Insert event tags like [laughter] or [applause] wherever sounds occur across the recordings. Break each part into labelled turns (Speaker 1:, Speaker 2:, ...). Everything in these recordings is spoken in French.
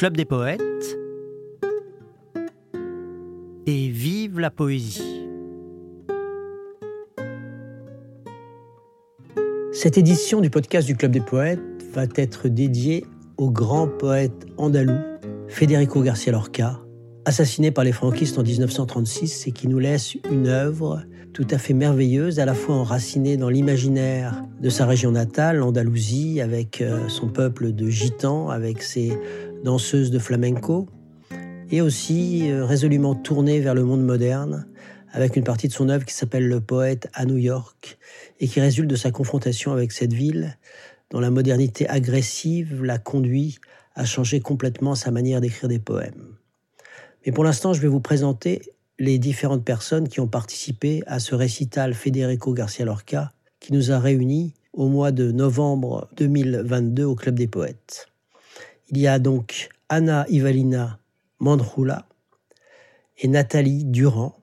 Speaker 1: Club des poètes et vive la poésie. Cette édition du podcast du Club des poètes va être dédiée au grand poète andalou Federico García Lorca, assassiné par les franquistes en 1936 et qui nous laisse une œuvre tout à fait merveilleuse, à la fois enracinée dans l'imaginaire de sa région natale, l'Andalousie, avec euh, son peuple de gitans, avec ses danseuses de flamenco, et aussi euh, résolument tournée vers le monde moderne, avec une partie de son œuvre qui s'appelle Le poète à New York, et qui résulte de sa confrontation avec cette ville, dont la modernité agressive l'a conduit à changer complètement sa manière d'écrire des poèmes. Mais pour l'instant, je vais vous présenter les différentes personnes qui ont participé à ce récital Federico Garcia Lorca qui nous a réunis au mois de novembre 2022 au Club des Poètes. Il y a donc Anna Ivalina Mandrula et Nathalie Durand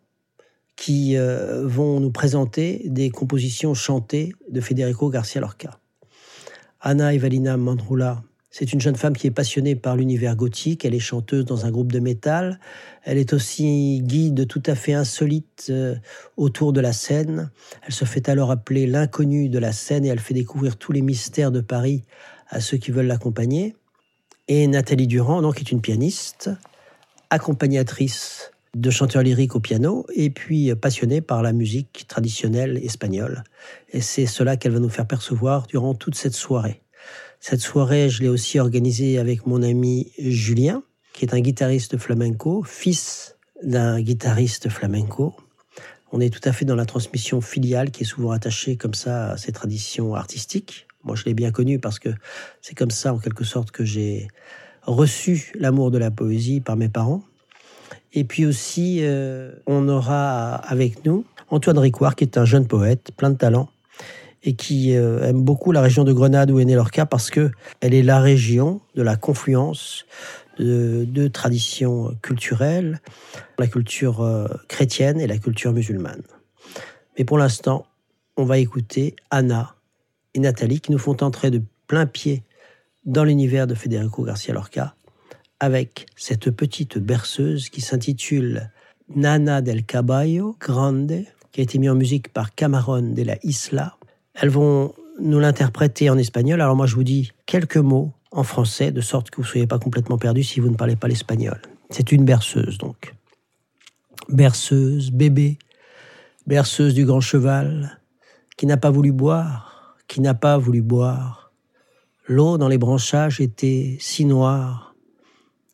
Speaker 1: qui euh, vont nous présenter des compositions chantées de Federico Garcia Lorca. Anna Ivalina Mandrula c'est une jeune femme qui est passionnée par l'univers gothique. Elle est chanteuse dans un groupe de métal. Elle est aussi guide tout à fait insolite euh, autour de la scène. Elle se fait alors appeler l'inconnue de la scène et elle fait découvrir tous les mystères de Paris à ceux qui veulent l'accompagner. Et Nathalie Durand, donc, est une pianiste, accompagnatrice de chanteurs lyriques au piano et puis passionnée par la musique traditionnelle espagnole. Et c'est cela qu'elle va nous faire percevoir durant toute cette soirée. Cette soirée, je l'ai aussi organisée avec mon ami Julien, qui est un guitariste flamenco, fils d'un guitariste flamenco. On est tout à fait dans la transmission filiale qui est souvent attachée comme ça à ces traditions artistiques. Moi, je l'ai bien connu parce que c'est comme ça, en quelque sorte, que j'ai reçu l'amour de la poésie par mes parents. Et puis aussi, euh, on aura avec nous Antoine Ricoire, qui est un jeune poète, plein de talent, et qui euh, aime beaucoup la région de Grenade où est né Lorca parce que elle est la région de la confluence de deux traditions culturelles, la culture euh, chrétienne et la culture musulmane. Mais pour l'instant, on va écouter Anna et Nathalie qui nous font entrer de plein pied dans l'univers de Federico Garcia Lorca avec cette petite berceuse qui s'intitule Nana del Caballo Grande, qui a été mise en musique par Camarón de la Isla elles vont nous l'interpréter en espagnol. Alors moi, je vous dis quelques mots en français, de sorte que vous ne soyez pas complètement perdu si vous ne parlez pas l'espagnol. C'est une berceuse, donc. Berceuse, bébé, berceuse du grand cheval, qui n'a pas voulu boire, qui n'a pas voulu boire. L'eau dans les branchages était si noire.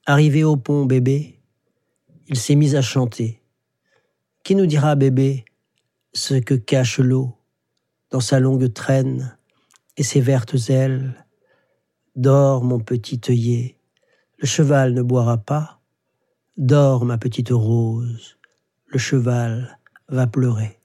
Speaker 1: Arrivé au pont, bébé, il s'est mis à chanter. Qui nous dira, bébé, ce que cache l'eau dans sa longue traîne et ses vertes ailes? Dors, mon petit œillet, le cheval ne boira pas. Dors, ma petite rose, le cheval va pleurer.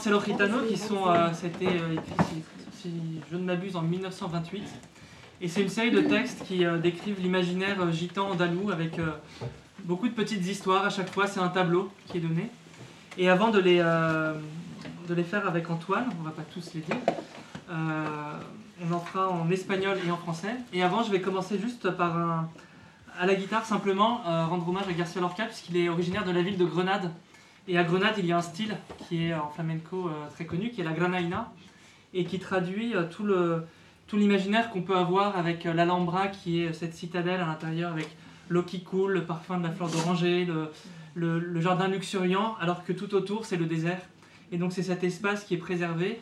Speaker 2: Romancello Gitano qui sont, euh, c'était euh, écrit, si, je ne m'abuse, en 1928. Et c'est une série de textes qui décrivent l'imaginaire gitan andalou avec beaucoup de petites histoires. À chaque fois, c'est un tableau qui est donné. Et avant de les, de les faire avec Antoine, on ne va pas tous les dire, on en fera en espagnol et en français. Et avant, je vais commencer juste par un, à la guitare, simplement, euh, rendre hommage à Garcia Lorca, puisqu'il est originaire de la ville de Grenade. Et à Grenade, il y a un style qui est en flamenco euh, très connu, qui est la granaina, et qui traduit euh, tout le tout l'imaginaire qu'on peut avoir avec l'Alhambra, qui est cette citadelle à l'intérieur, avec l'eau qui coule, le parfum de la fleur d'oranger, le, le, jardin luxuriant, alors que tout autour, c'est le désert. Et donc c'est cet espace qui est préservé,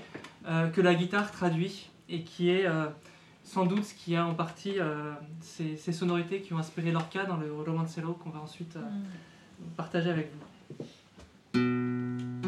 Speaker 2: que la guitare traduit, et qui est sans doute ce qui a en partie euh, ces, sonorités qui ont inspiré Lorca dans le Romancello qu'on va ensuite euh, mm. partager avec vous.
Speaker 3: Música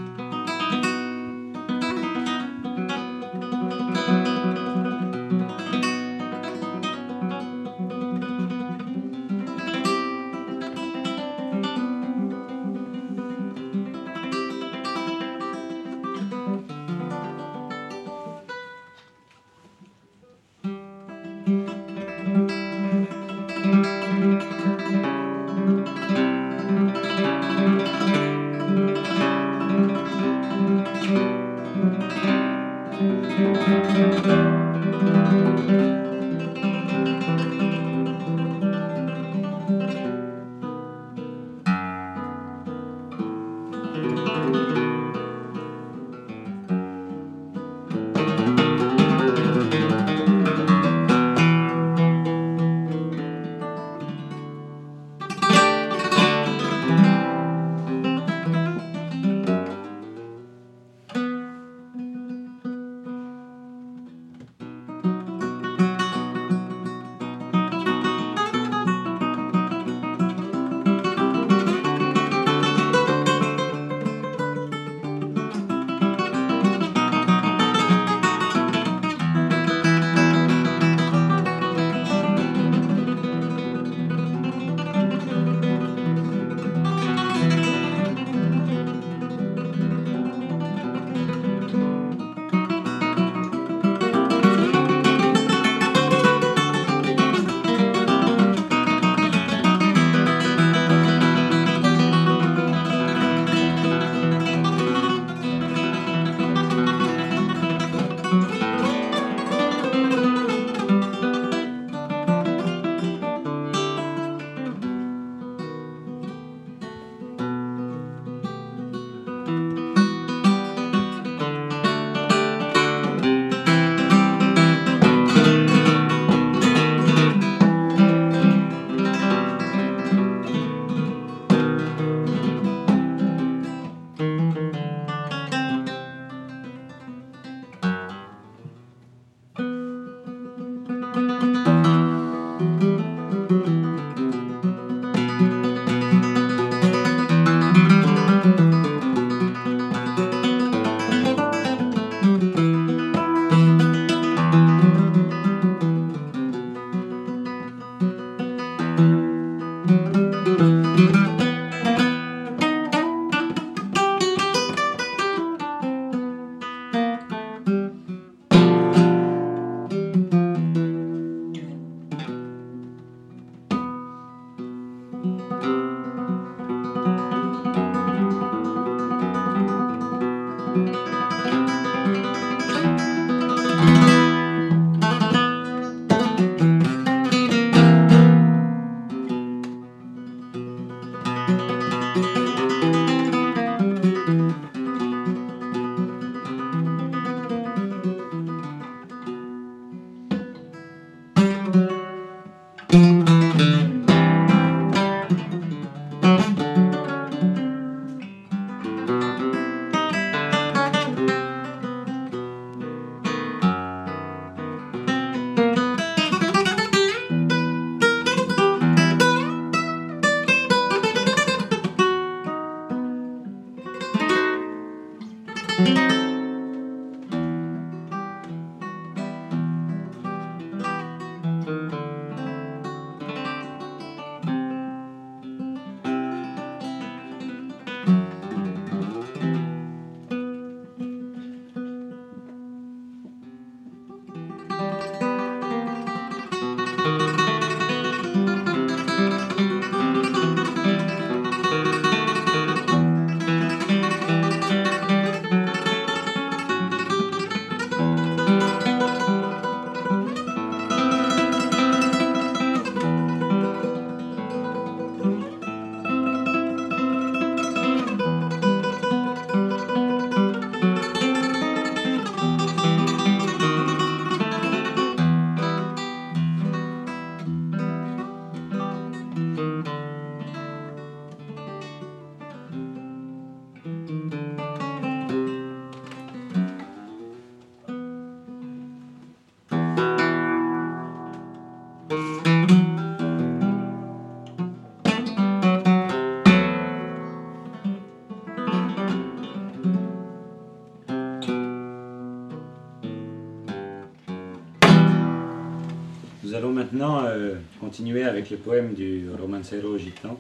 Speaker 3: continuer avec les poèmes du romancero gitan.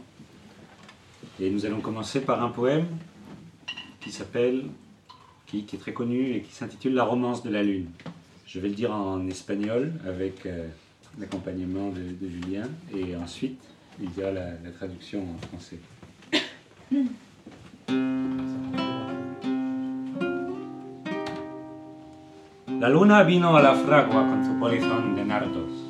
Speaker 3: Et nous allons commencer par un poème qui s'appelle, qui, est très connu et qui s'intitule La romance de la lune. Je vais le dire en espagnol avec euh, l'accompagnement de, Julien et ensuite il dira la, la traduction en français. La luna vino a la fragua con su polizón de nardos.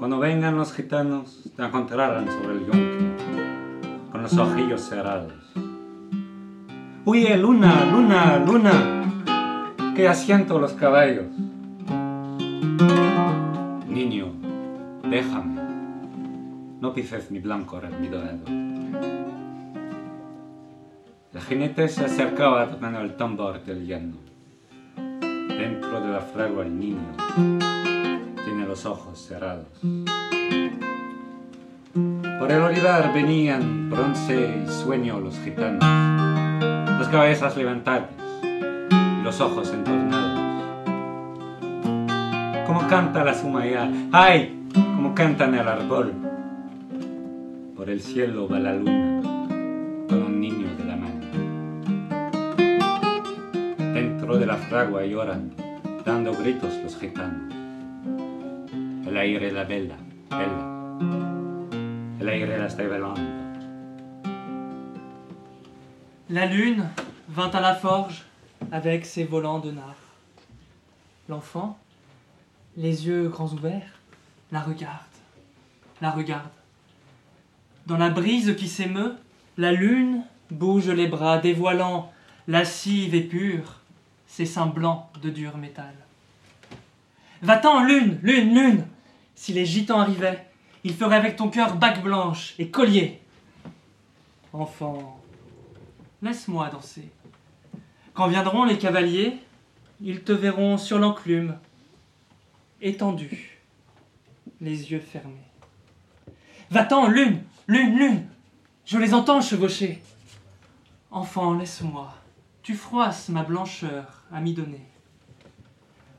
Speaker 3: Cuando vengan los gitanos, te encontrarán sobre el yunque, con los ojillos cerrados. Huye, luna, luna, luna, que asiento los caballos. Niño, déjame, no pises mi blanco mi dorado. El jinete se acercaba tocando el tambor del llano. Dentro de la fragua el niño los ojos cerrados. Por el olivar venían bronce y sueño los gitanos, las cabezas levantadas y los ojos entornados. Como canta la sumaya, ¡ay! Como canta en el árbol. Por el cielo va la luna con un niño de la mano. Dentro de la fragua lloran, dando gritos los gitanos. La aire la.
Speaker 2: La lune vint à la forge avec ses volants de nard. L'enfant, les yeux grands ouverts, la regarde, la regarde. Dans la brise qui s'émeut, la lune bouge les bras, dévoilant, lascive et pure, ses seins blancs de dur métal. Va-t'en, lune, lune, lune Si les gitans arrivaient, ils feraient avec ton cœur bague blanche et collier. Enfant, laisse-moi danser. Quand viendront les cavaliers, ils te verront sur l'enclume, étendu, les yeux fermés. Va-t'en, lune, lune, lune Je les entends chevaucher. Enfant, laisse-moi, tu froisses ma blancheur à m'y donner.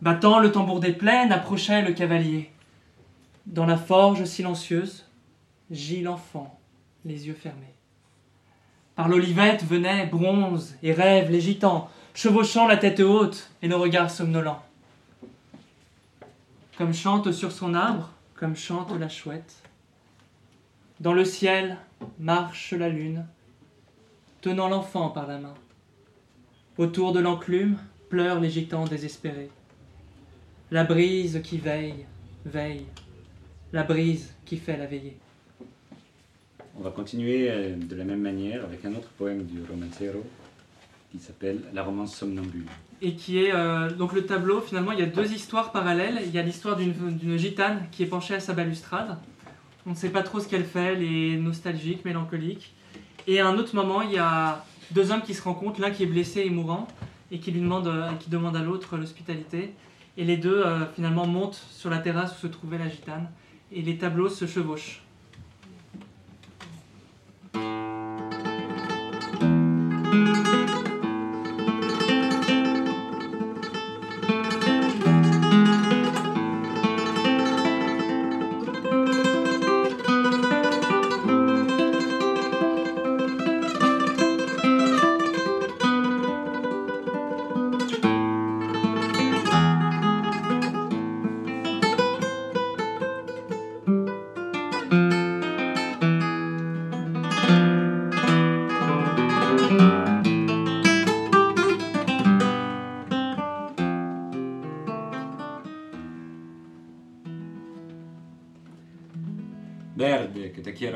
Speaker 2: Battant le tambour des plaines, approchait le cavalier. Dans la forge silencieuse, gît l'enfant, les yeux fermés. Par l'olivette venaient bronze et rêve les gitans, chevauchant la tête haute et nos regards somnolents. Comme chante sur son arbre, comme chante la chouette. Dans le ciel marche la lune, tenant l'enfant par la main. Autour de l'enclume pleurent les gitans désespérés. La brise qui veille, veille, la brise qui fait la veillée.
Speaker 3: On va continuer euh, de la même manière avec un autre poème du romancero qui s'appelle La romance somnambule.
Speaker 2: Et qui est euh, donc le tableau, finalement, il y a deux histoires parallèles. Il y a l'histoire d'une gitane qui est penchée à sa balustrade. On ne sait pas trop ce qu'elle fait, elle est nostalgique, mélancolique. Et à un autre moment, il y a deux hommes qui se rencontrent, l'un qui est blessé et mourant, et qui, lui demande, euh, qui demande à l'autre l'hospitalité. Et les deux, euh, finalement, montent sur la terrasse où se trouvait la gitane. Et les tableaux se chevauchent.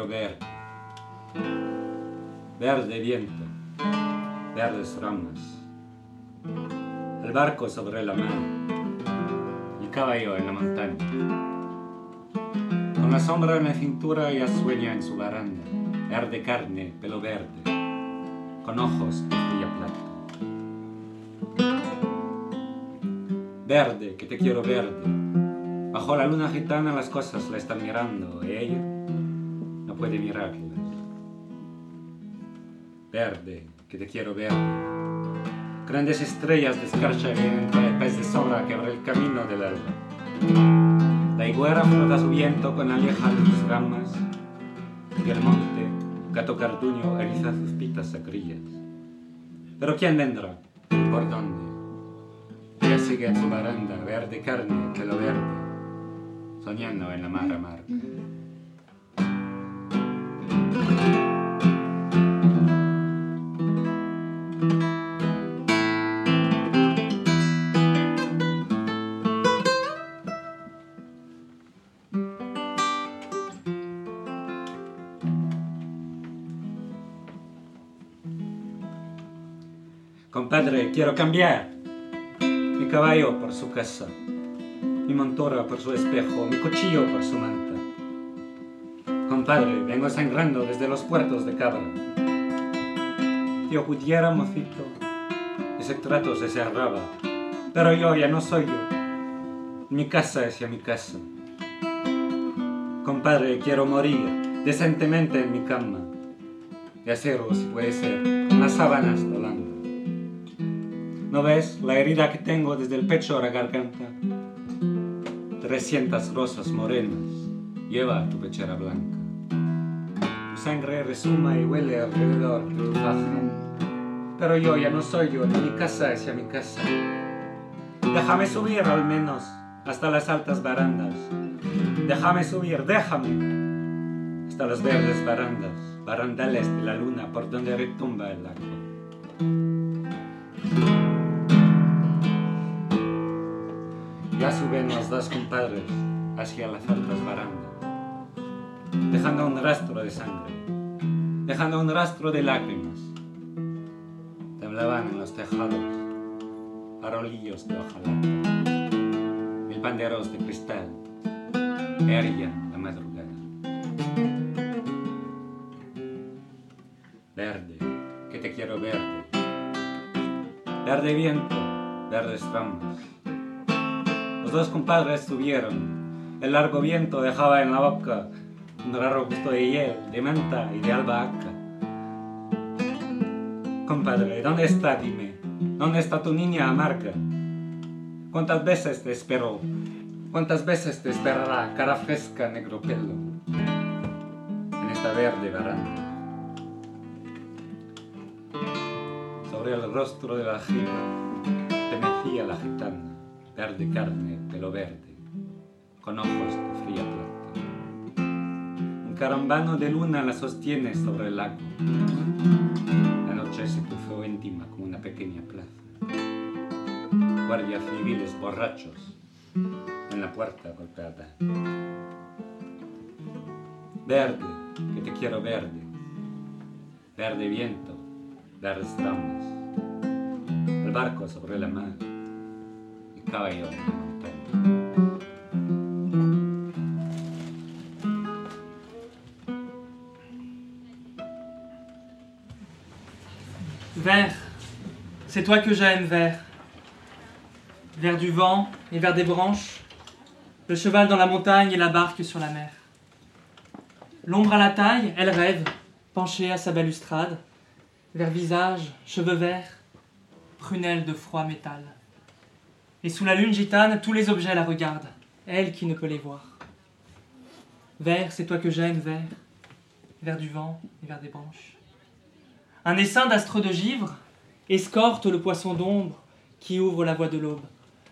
Speaker 3: Quiero ver. Verde viento, verdes ramas. El barco sobre la mar, el caballo en la montaña. Con la sombra en la cintura ya sueña en su baranda, verde carne, pelo verde, con ojos de fría plata. Verde, que te quiero verde. Bajo la luna gitana las cosas la están mirando y ella no puede mirarlas. Verde, que te quiero verde. Grandes estrellas de escarcha entre el pez de sombra que abre el camino del alba. La higuera frota su viento con alieja de sus ramas y el monte, gato cartuño, eriza sus pitas sacrillas. Pero ¿quién vendrá? ¿Por dónde? Ella sigue en su baranda, verde carne, pelo verde, soñando en la mar amarga. Compadre, quiero cambiar. Mi caballo por su casa, mi montura por su espejo, mi cuchillo por su manta. Compadre, vengo sangrando desde los puertos de Cabra. Yo pudiera, mocito, ese trato se cerraba, pero yo ya no soy yo. Mi casa es ya mi casa. Compadre, quiero morir decentemente en mi cama, de acero si puede ser, con las sábanas. ¿No ves la herida que tengo desde el pecho a la garganta? Trescientas rosas morenas lleva tu pechera blanca. Tu sangre resuma y huele alrededor de tu faja. Pero yo ya no soy yo, ni mi casa es ya mi casa. Déjame subir al menos hasta las altas barandas. Déjame subir, déjame hasta las verdes barandas, barandales de la luna por donde retumba el lago. Ya suben los dos compadres hacia las altas barandas, dejando un rastro de sangre, dejando un rastro de lágrimas. Temblaban en los tejados farolillos de hojalata, mil panderos de cristal, erguían la madrugada. Verde, que te quiero verde, verde viento, verdes ramas. Dos compadres subieron. El largo viento dejaba en la boca un raro gusto de hiel, de menta y de albahaca. Compadre, ¿dónde está, dime? ¿Dónde está tu niña amarga? ¿Cuántas veces te esperó? ¿Cuántas veces te esperará, cara fresca, negro pelo, en esta verde baranda? Sobre el rostro de la gita te mecía la gitana verde carne, pelo verde, con ojos de fría plata. Un carambano de luna la sostiene sobre el lago. La noche se puso íntima como una pequeña plaza. Guardias civiles borrachos en la puerta golpeada. Verde, que te quiero verde. Verde viento, verdes ramas. El barco sobre la mar caballo
Speaker 2: c'est toi que j'aime, vert. Vert du vent et vert des branches, le cheval dans la montagne et la barque sur la mer. L'ombre à la taille, elle rêve, penchée à sa balustrade, vert visage, cheveux verts, prunelle de froid métal. Et sous la lune gitane, tous les objets la regardent, elle qui ne peut les voir. Vert, c'est toi que j'aime, vert, vert du vent et vert des branches. Un essaim d'astres de givre escorte le poisson d'ombre qui ouvre la voie de l'aube.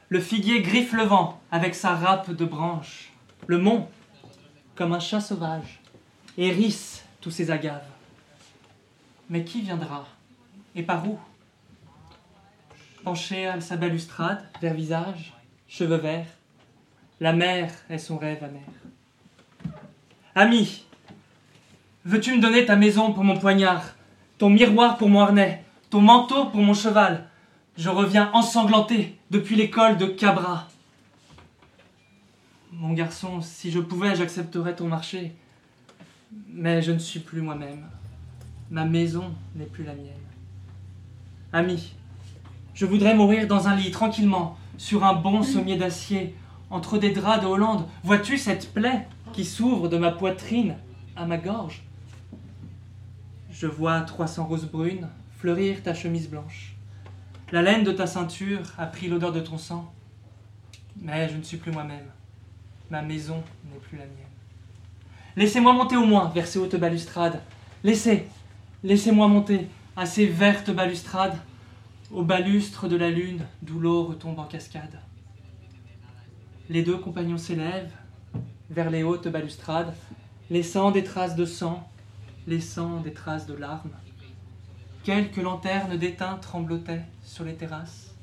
Speaker 2: Le figuier griffe le vent avec sa râpe de branches. Le mont, comme un chat sauvage, hérisse tous ses agaves. Mais qui viendra Et par où? Penchée à sa balustrade, vert visage, cheveux verts. La mer est son rêve amer. Ami, veux-tu me donner ta maison pour mon poignard, ton miroir pour mon harnais, ton manteau pour mon cheval Je reviens ensanglanté depuis l'école de Cabra. Mon garçon, si je pouvais, j'accepterais ton marché. Mais je ne suis plus moi-même. Ma maison n'est plus la mienne. Ami, je voudrais mourir dans un lit, tranquillement, sur un bon sommier d'acier, entre des draps de Hollande. Vois-tu cette plaie qui s'ouvre de ma poitrine à ma gorge? Je vois 300 roses brunes fleurir ta chemise blanche. La laine de ta ceinture a pris l'odeur de ton sang. Mais je ne suis plus moi-même. Ma maison n'est plus la mienne. Laissez-moi monter au moins vers ces hautes balustrades. Laissez, laissez-moi monter à ces vertes balustrades, au balustre de la lune d'où l'eau retombe en cascade. Les deux compagnons s'élèvent vers les hautes balustrades, laissant des traces de sang, laissant des traces de larmes. Quelques lanternes d'étain tremblotaient sur les terrasses.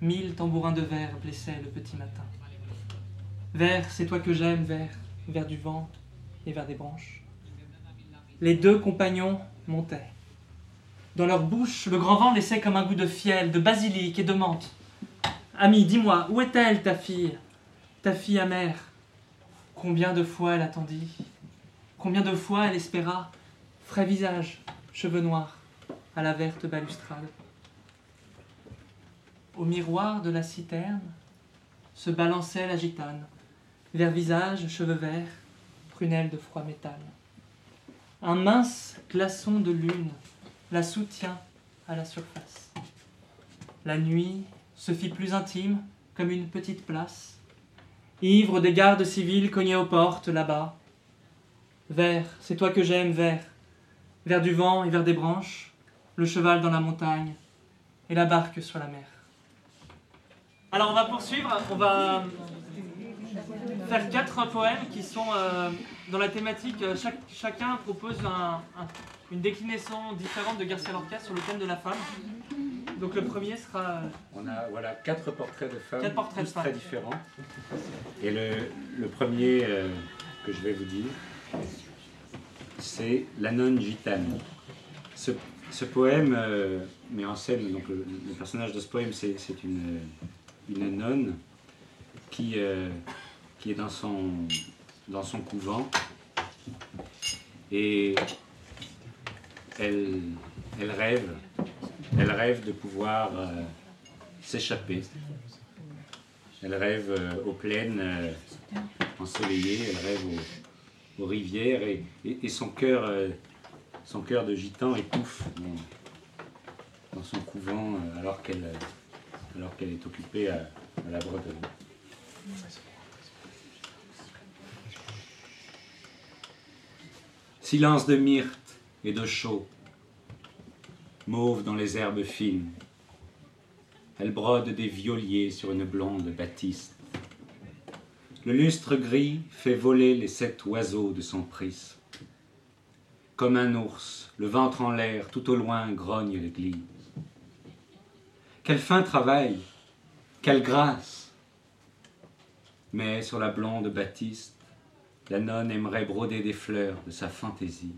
Speaker 2: Mille tambourins de verre blessaient le petit matin. Vert, c'est toi que j'aime, vert, vers du vent et vers des branches. Les deux compagnons montaient. Dans leur bouche, le grand vent laissait comme un goût de fiel, de basilic et de menthe. Ami, dis-moi, où est-elle, ta fille? Ta fille amère Combien de fois elle attendit Combien de fois elle espéra? Frais visage, cheveux noirs, à la verte balustrade. Au miroir de la citerne se balançait la gitane, vers visage, cheveux verts, prunelle de froid métal. Un mince glaçon de lune la soutient à la surface. La nuit se fit plus intime, comme une petite place, ivre des gardes civils cognés aux portes là-bas. Vert, c'est toi que j'aime, vert, vers du vent et vers des branches, le cheval dans la montagne et la barque sur la mer. Alors on va poursuivre, on va faire quatre poèmes qui sont euh, dans la thématique, euh, chacun propose une déclinaison différente de Garcia Lorca sur le thème de la femme. Donc le premier sera... Euh,
Speaker 3: on a voilà, quatre portraits de femmes,
Speaker 2: quatre portraits
Speaker 3: très différents. Et le, premier que je vais vous dire, c'est La nonne gitane. Ce, ce poème euh, met en scène, le, personnage de ce poème, c'est une, une, nonne qui, euh, est dans son, couvent et elle, rêve, elle rêve de pouvoir euh, s'échapper. Elle rêve aux plaines ensoleillées, elle rêve aux, rivières et, et son cœur son cœur de gitan étouffe dans, son couvent euh, alors qu'elle alors qu'elle est occupée à, la broderie. Silence de myrte et de chaux, mauve dans les herbes fines. Elle brode des violiers sur une blonde batiste. Le lustre gris fait voler les sept oiseaux de son prisme. Comme un ours, le ventre en l'air, tout au loin grogne l'église. Quel fin travail, quelle grâce Mais sur la blonde Baptiste, la nonne aimerait broder des fleurs de sa fantaisie.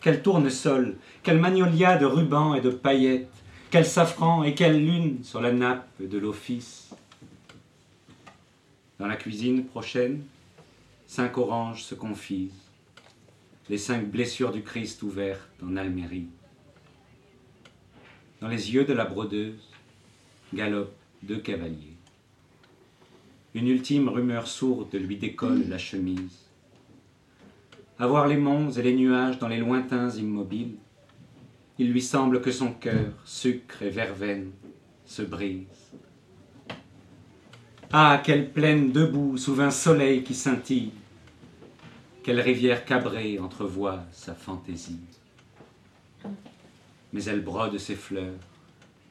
Speaker 3: Quel tournesol, quel magnolia de rubans et de paillettes, quel safran et quelle lune sur la nappe de l'office. Dans la cuisine prochaine, cinq oranges se confisent les cinq blessures du Christ ouvertes en Almérie. Dans les yeux de la brodeuse galopent deux cavaliers. Une ultime rumeur sourde lui décolle la chemise. À voir les monts et les nuages dans les lointains immobiles, il lui semble que son cœur, sucre et verveine, se brise. Ah, quelle plaine debout sous un soleil qui scintille, quelle rivière cabrée entrevoit sa fantaisie. Mais elle brode ses fleurs,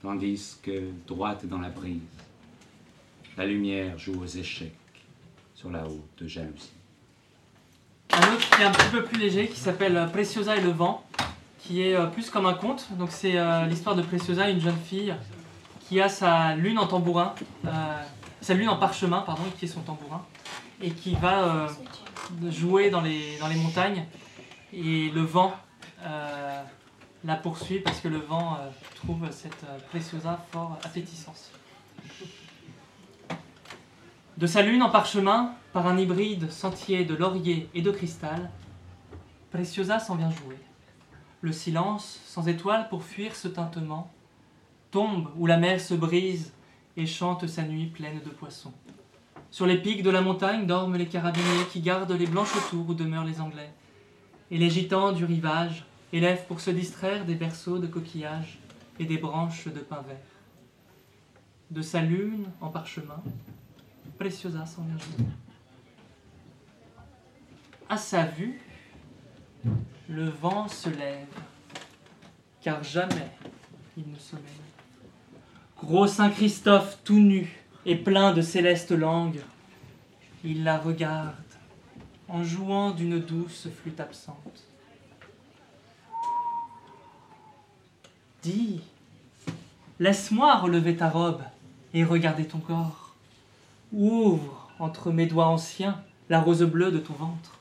Speaker 3: tandis que, droite dans la brise, la lumière joue aux échecs sur la haute jalousie.
Speaker 2: Un autre qui est un petit peu plus léger, qui s'appelle Preciosa et le vent, qui est euh, plus comme un conte. Donc c'est euh, l'histoire de Preciosa, une jeune fille qui a sa lune en tambourin, euh, sa lune en parchemin, pardon, qui est son tambourin, et qui va jouer dans les, dans les montagnes et le vent euh, la poursuit parce que le vent euh, trouve cette euh, préciosa fort appétissante. De sa lune en parchemin, par un hybride sentier de laurier et de cristal, Preciosa s'en vient jouer. Le silence, sans étoiles pour fuir ce tintement, tombe où la mer se brise et chante sa nuit pleine de poissons. Sur les pics de la montagne dorment les carabiniers qui gardent les blanches tours où demeurent les Anglais. Et les gitans du rivage élèvent pour se distraire des berceaux de coquillages et des branches de pin vert. De sa lune en parchemin, Preciosa vient jouer. À sa vue, le vent se lève, car jamais il ne sommeille. Gros Saint Christophe tout nu et plein de célestes langues, il la regarde en jouant d'une douce flûte absente. Dis, laisse-moi relever ta robe et regarder ton corps. Ouvre entre mes doigts anciens la rose bleue de ton ventre.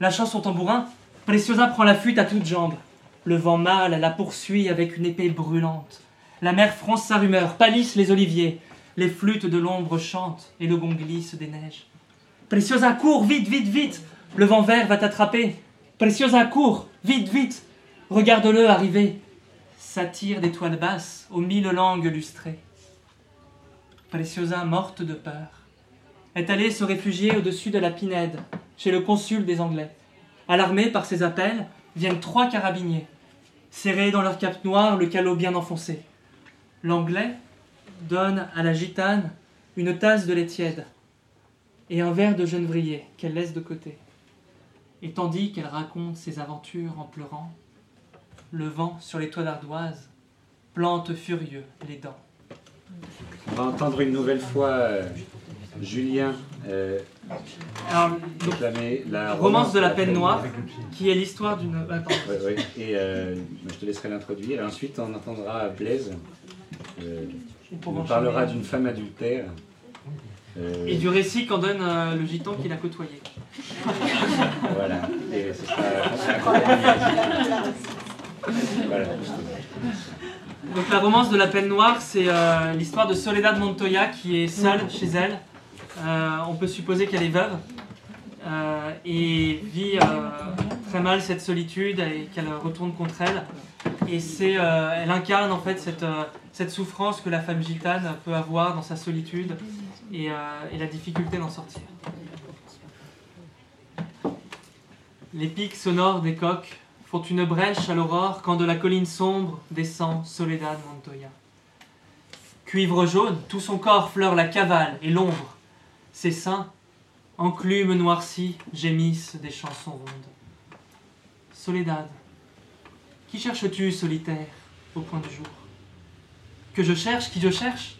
Speaker 2: Lâchant son tambourin, Preciosa prend la fuite à toutes jambes. Le vent mâle la poursuit avec une épée brûlante. La mer fronce sa rumeur, pâlissent les oliviers. Les flûtes de l'ombre chantent et le gond glisse des neiges. Preciosa, cours, vite, vite, vite Le vent vert va t'attraper. Preciosa, cours, vite, vite Regarde-le arriver. S'attire des toiles basses aux mille langues lustrées. Preciosa, morte de peur, est allée se réfugier au-dessus de la Pinède, chez le consul des Anglais. Alarmés par ses appels, viennent trois carabiniers, serrés dans leur cape noire, le calot bien enfoncé. L'Anglais donne à la gitane une tasse de lait tiède et un verre de genevrier qu'elle laisse de côté. Et tandis qu'elle raconte ses aventures en pleurant, le vent sur les toits d'ardoise plante furieux les dents.
Speaker 3: On va entendre une nouvelle fois euh, Julien euh,
Speaker 2: Alors,
Speaker 3: la
Speaker 2: Romance de la peine noire, qui est l'histoire d'une. ah, pardon.
Speaker 3: Ouais, ouais. Et euh, je te laisserai l'introduire. Et ensuite, on entendra Blaise. Euh, on
Speaker 2: enchaîner.
Speaker 3: parlera d'une femme adultère. Euh,
Speaker 2: Et du récit qu'en donne euh, le gitan qu'il a côtoyé. [laughs]
Speaker 3: Voilà. Et ce sera. [laughs] voilà.
Speaker 2: Donc la romance de la peine noire, c'est euh, l'histoire de Soledad Montoya qui est seule chez elle. Euh, on peut supposer qu'elle est veuve euh, et vit euh, très mal cette solitude et qu'elle retourne contre elle. Et c'est, euh, elle incarne en fait cette, euh, cette souffrance que la femme gitane peut avoir dans sa solitude et, euh, la difficulté d'en sortir. Les pics sonores des coqs font une brèche à l'aurore quand de la colline sombre descend Soledad Montoya. Cuivre jaune, tout son corps fleure la cavale et l'ombre. Ses seins, enclumes noircies, gémissent des chansons rondes. Soledad, qui cherches-tu, solitaire, au point du jour? Que je cherche, qui je cherche?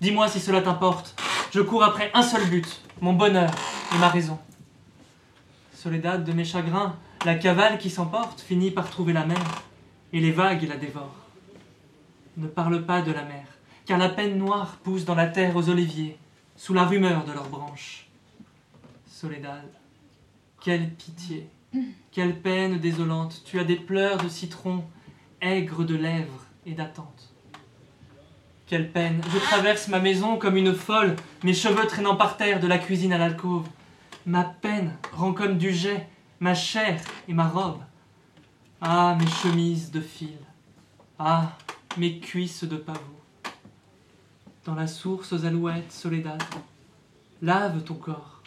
Speaker 2: Dis-moi si cela t'importe. Je cours après un seul but, mon bonheur et ma raison. Soledad de mes chagrins, la cavale qui s'emporte finit par trouver la mer, et les vagues la dévorent. Ne parle pas de la mer, car la peine noire pousse dans la terre aux oliviers, sous la rumeur de leurs branches. Soledad, quelle pitié, quelle peine désolante, tu as des pleurs de citron, aigres de lèvres et d'attente. Quelle peine, je traverse ma maison comme une folle, mes cheveux traînant par terre de la cuisine à l'alcôve. Ma peine rend comme du jet ma chair et ma robe. Ah, mes chemises de fil. Ah, mes cuisses de pavot. Dans la source aux alouettes, Soledad, lave ton corps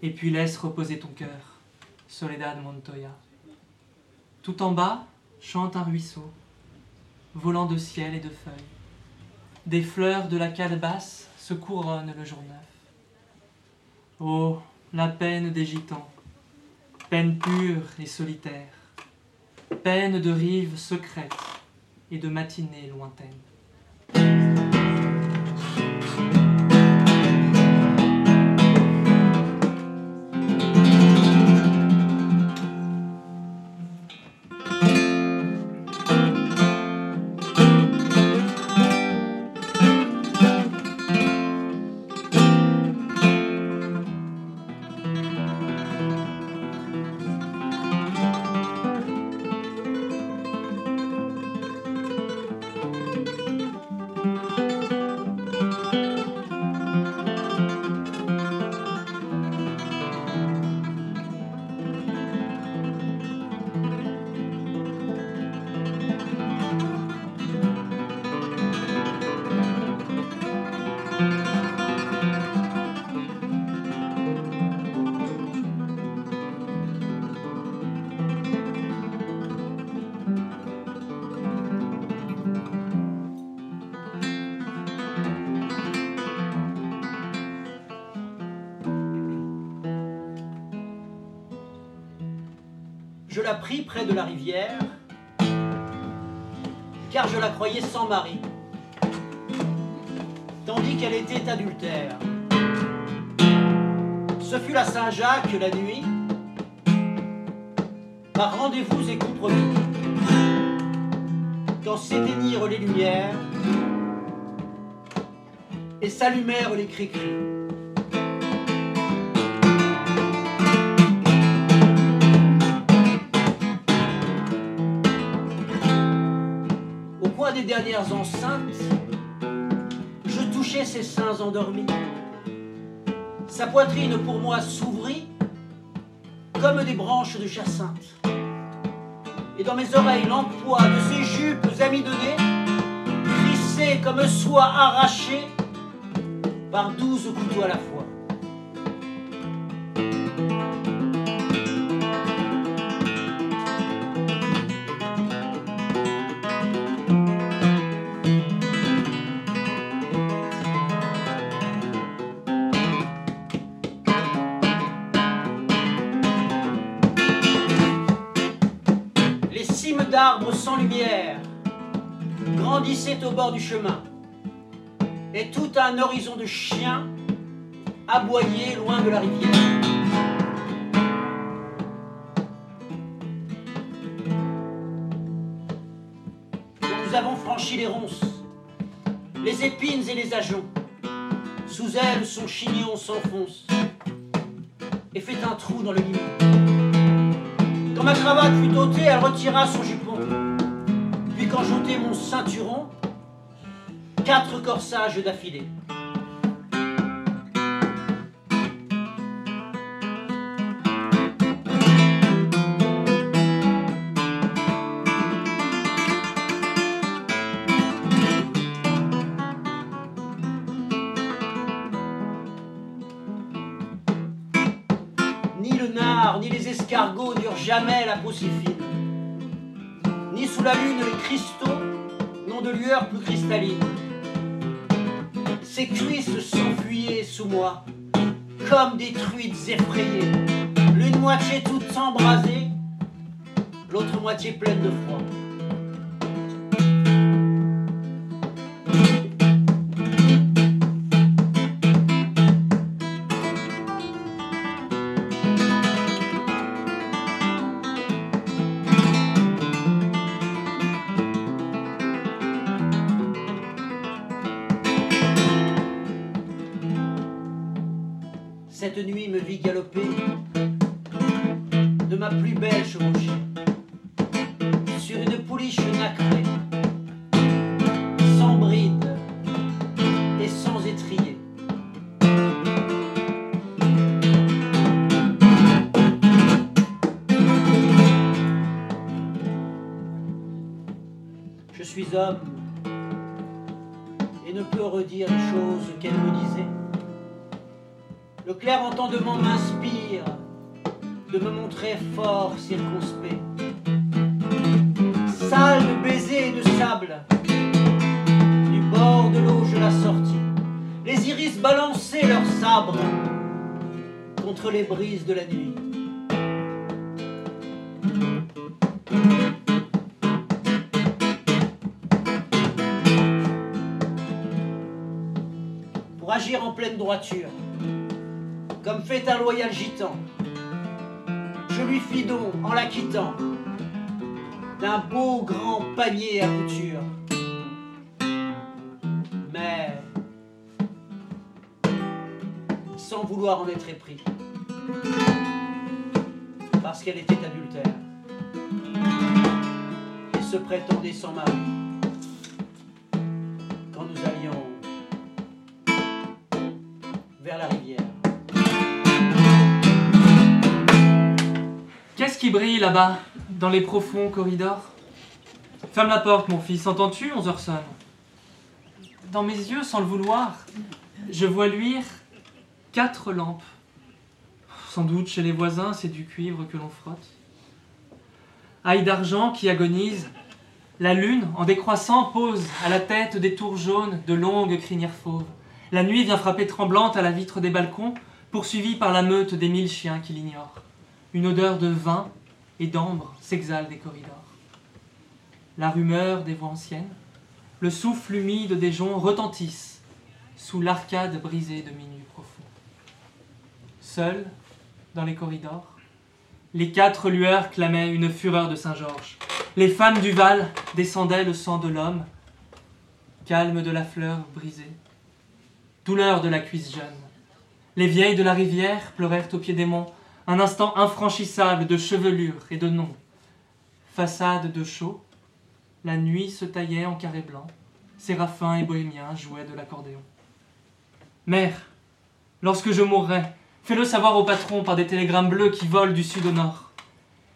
Speaker 2: et puis laisse reposer ton cœur, Soledad Montoya. Tout en bas chante un ruisseau, volant de ciel et de feuilles. Des fleurs de la calebasse se couronnent le jour neuf. Oh, la peine des gitans, peine pure et solitaire, peine de rive secrète et de matinée lointaine.
Speaker 1: Pris près de la rivière, car je la croyais sans mari, tandis qu'elle était adultère. Ce fut la Saint-Jacques la nuit, par rendez-vous et compromis, quand s'éteignirent les lumières et s'allumèrent les cris-cris. Dernières enceintes, je touchais ses seins endormis. Sa poitrine pour moi s'ouvrit comme des branches de jacinthe. Et dans mes oreilles, l'emploi de ses jupes amidonnées, crissait comme soie arrachée par douze couteaux à la fois. Grandissaient au bord du chemin et tout un horizon de chiens aboyait loin de la rivière. Nous avons franchi les ronces, les épines et les ajoncs. Sous elles, son chignon s'enfonce et fait un trou dans le limon. Quand ma cravate fut ôtée, elle retira son jupon. Puis quand j'ôtai mon ceinturon, quatre corsages d'affilée. Ni le nard, ni les escargots n'eurent jamais la peau si fine. Ni sous la lune les cristaux n'ont de lueur plus cristalline. Comme des truites effrayées, l'une moitié toute embrasée, l'autre moitié pleine de froid. Sur une fait un loyal gitan. Je lui fis don, en la quittant, d'un beau grand panier à couture. Mais, sans vouloir en être épris, parce qu'elle était adultère, et se prétendait sans mari, quand nous allions vers la rivière.
Speaker 2: Brille là-bas, dans les profonds corridors Ferme la porte, mon fils, entends-tu? 11 heures sonnent. Dans mes yeux, sans le vouloir, je vois luire quatre lampes. Sans doute chez les voisins, c'est du cuivre que l'on frotte. Ail d'argent qui agonise, la lune, en décroissant, pose à la tête des tours jaunes de longues crinières fauves. La nuit vient frapper tremblante à la vitre des balcons, poursuivie par la meute des mille chiens qui l'ignorent. Une odeur de vin et d'ambre s'exhale des corridors. La rumeur des voix anciennes, le souffle humide des joncs retentissent sous l'arcade brisée de minuit profond. Seul, dans les corridors, les quatre lueurs clamaient une fureur de Saint-Georges. Les femmes du Val descendaient le sang de l'homme, calme de la fleur brisée, douleur de la cuisse jeune. Les vieilles de la rivière pleurèrent au pied des monts, un instant infranchissable de chevelure et de noms. Façade de chaux, la nuit se taillait en carré blanc, séraphins et bohémiens jouaient de l'accordéon. Mère, lorsque je mourrai, fais-le savoir au patron par des télégrammes bleus qui volent du sud au nord.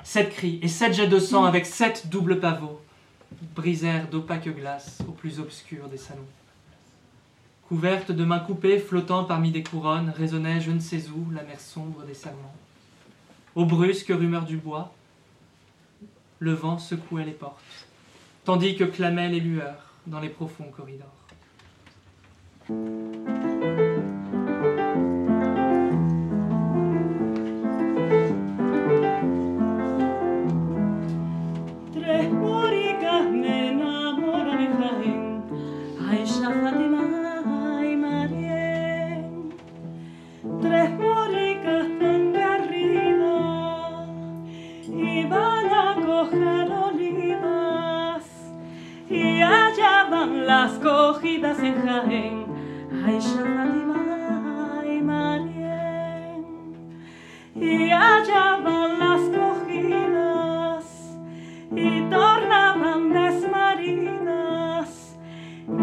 Speaker 2: Sept cris et sept jets de sang avec sept doubles pavots brisèrent d'opaques glaces au plus obscur des salons. Couverte de mains coupées, flottant parmi des couronnes, résonnait je ne sais où la mer sombre des serments. Aux brusques rumeurs du bois, le vent secouait les portes, tandis que clamaient les lueurs dans les profonds corridors.
Speaker 4: Las cogidas en Jaén, Aisha, Fátima y Marién. Y allá van las cogidas y tornaban desmaridas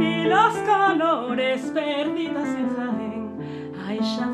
Speaker 4: y los colores perdidas en Jaén, Aisha,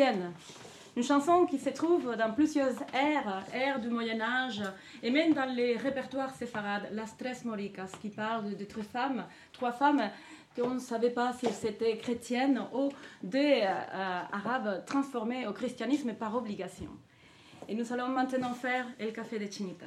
Speaker 5: une chanson qui se trouve dans plusieurs airs, airs du Moyen Âge, et même dans les répertoires séfarades, Las Tres Moricas, qui parle de trois femmes, trois femmes qu'on ne savait pas si c'était chrétiennes ou des euh, arabes transformés au christianisme par obligation. Et nous allons maintenant faire El Café de Chinitas.